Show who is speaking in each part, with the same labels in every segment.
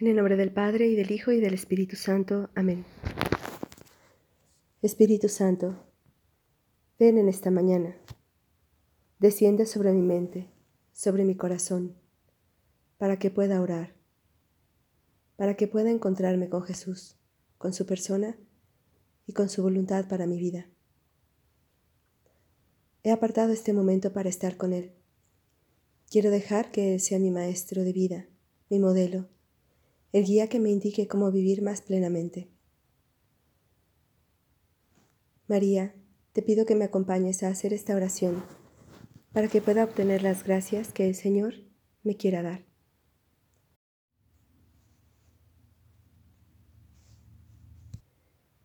Speaker 1: En el nombre del Padre y del Hijo y del Espíritu Santo. Amén. Espíritu Santo, ven en esta mañana. Desciende sobre mi mente, sobre mi corazón, para que pueda orar, para que pueda encontrarme con Jesús, con su persona y con su voluntad para mi vida. He apartado este momento para estar con Él. Quiero dejar que Él sea mi maestro de vida, mi modelo el guía que me indique cómo vivir más plenamente. María, te pido que me acompañes a hacer esta oración para que pueda obtener las gracias que el Señor me quiera dar.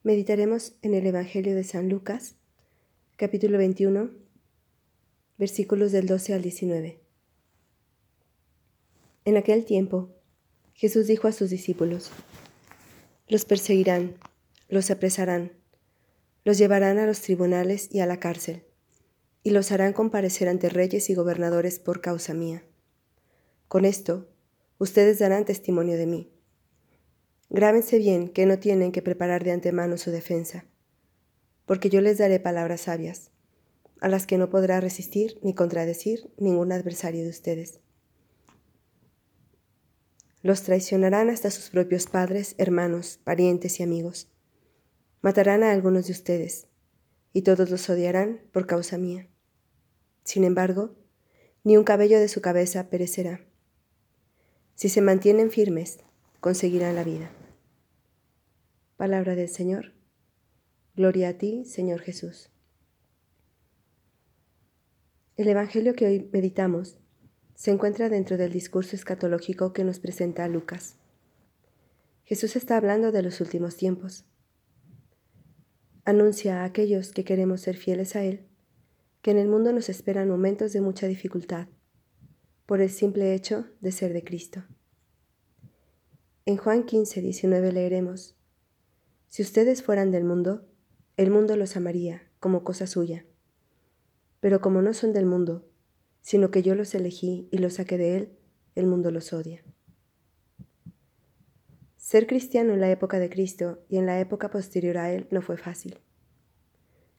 Speaker 1: Meditaremos en el Evangelio de San Lucas, capítulo 21, versículos del 12 al 19. En aquel tiempo, Jesús dijo a sus discípulos, los perseguirán, los apresarán, los llevarán a los tribunales y a la cárcel, y los harán comparecer ante reyes y gobernadores por causa mía. Con esto, ustedes darán testimonio de mí. Grábense bien que no tienen que preparar de antemano su defensa, porque yo les daré palabras sabias, a las que no podrá resistir ni contradecir ningún adversario de ustedes. Los traicionarán hasta sus propios padres, hermanos, parientes y amigos. Matarán a algunos de ustedes, y todos los odiarán por causa mía. Sin embargo, ni un cabello de su cabeza perecerá. Si se mantienen firmes, conseguirán la vida. Palabra del Señor. Gloria a ti, Señor Jesús. El Evangelio que hoy meditamos se encuentra dentro del discurso escatológico que nos presenta Lucas. Jesús está hablando de los últimos tiempos. Anuncia a aquellos que queremos ser fieles a Él que en el mundo nos esperan momentos de mucha dificultad por el simple hecho de ser de Cristo. En Juan 15, 19 leeremos, Si ustedes fueran del mundo, el mundo los amaría como cosa suya. Pero como no son del mundo, sino que yo los elegí y los saqué de él, el mundo los odia. Ser cristiano en la época de Cristo y en la época posterior a él no fue fácil.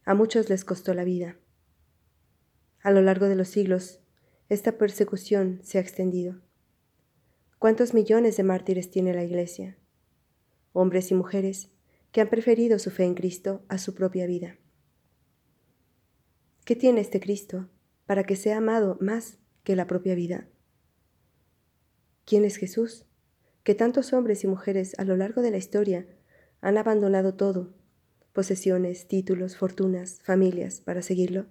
Speaker 1: A muchos les costó la vida. A lo largo de los siglos, esta persecución se ha extendido. ¿Cuántos millones de mártires tiene la Iglesia? Hombres y mujeres que han preferido su fe en Cristo a su propia vida. ¿Qué tiene este Cristo para que sea amado más que la propia vida. ¿Quién es Jesús? Que tantos hombres y mujeres a lo largo de la historia han abandonado todo, posesiones, títulos, fortunas, familias, para seguirlo.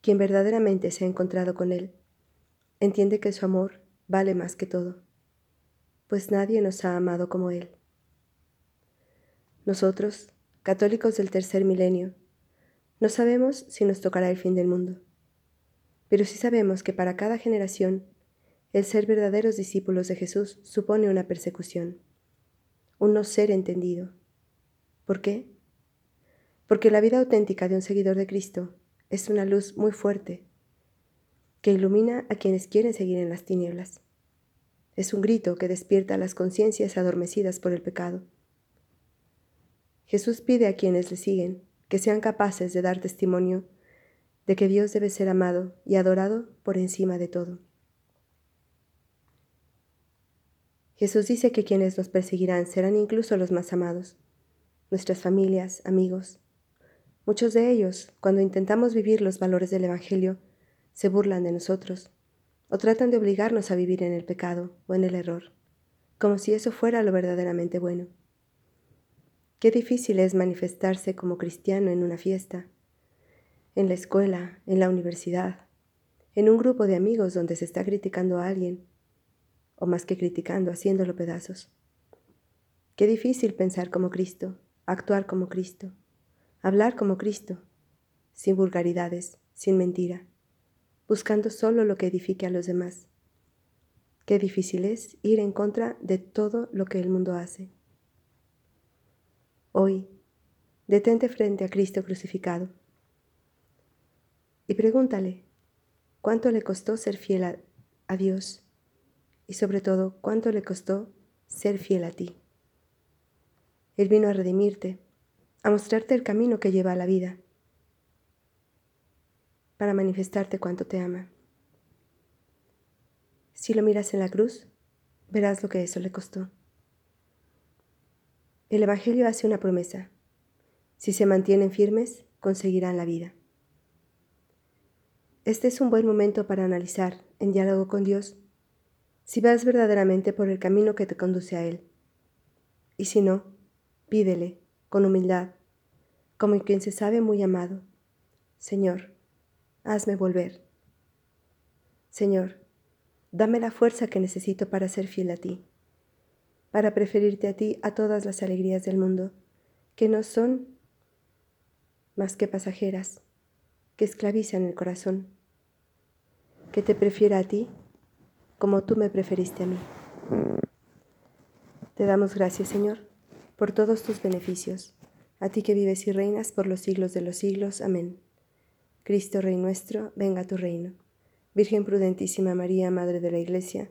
Speaker 1: Quien verdaderamente se ha encontrado con Él, entiende que su amor vale más que todo, pues nadie nos ha amado como Él. Nosotros, católicos del tercer milenio, no sabemos si nos tocará el fin del mundo, pero sí sabemos que para cada generación el ser verdaderos discípulos de Jesús supone una persecución, un no ser entendido. ¿Por qué? Porque la vida auténtica de un seguidor de Cristo es una luz muy fuerte que ilumina a quienes quieren seguir en las tinieblas. Es un grito que despierta las conciencias adormecidas por el pecado. Jesús pide a quienes le siguen que sean capaces de dar testimonio de que Dios debe ser amado y adorado por encima de todo. Jesús dice que quienes nos perseguirán serán incluso los más amados, nuestras familias, amigos. Muchos de ellos, cuando intentamos vivir los valores del Evangelio, se burlan de nosotros o tratan de obligarnos a vivir en el pecado o en el error, como si eso fuera lo verdaderamente bueno. Qué difícil es manifestarse como cristiano en una fiesta, en la escuela, en la universidad, en un grupo de amigos donde se está criticando a alguien, o más que criticando, haciéndolo pedazos. Qué difícil pensar como Cristo, actuar como Cristo, hablar como Cristo, sin vulgaridades, sin mentira, buscando solo lo que edifique a los demás. Qué difícil es ir en contra de todo lo que el mundo hace. Hoy, detente frente a Cristo crucificado y pregúntale cuánto le costó ser fiel a, Dios y sobre todo cuánto le costó ser fiel a ti. Él vino a redimirte, a mostrarte el camino que lleva a la vida, para manifestarte cuánto te ama. Si lo miras en la cruz, verás lo que eso le costó. El Evangelio hace una promesa. Si se mantienen firmes, conseguirán la vida. Este es un buen momento para analizar, en diálogo con Dios, si vas verdaderamente por el camino que te conduce a Él. Y si no, pídele, con humildad, como quien se sabe muy amado, Señor, hazme volver. Señor, dame la fuerza que necesito para ser fiel a ti, para preferirte a ti a todas las alegrías del mundo, que no son más que pasajeras, que esclavizan el corazón, que te prefiera a ti como tú me preferiste a mí. Te damos gracias, Señor, por todos tus beneficios, a ti que vives y reinas por los siglos de los siglos. Amén. Cristo Rey nuestro, venga a tu reino. Virgen prudentísima María, Madre de la Iglesia,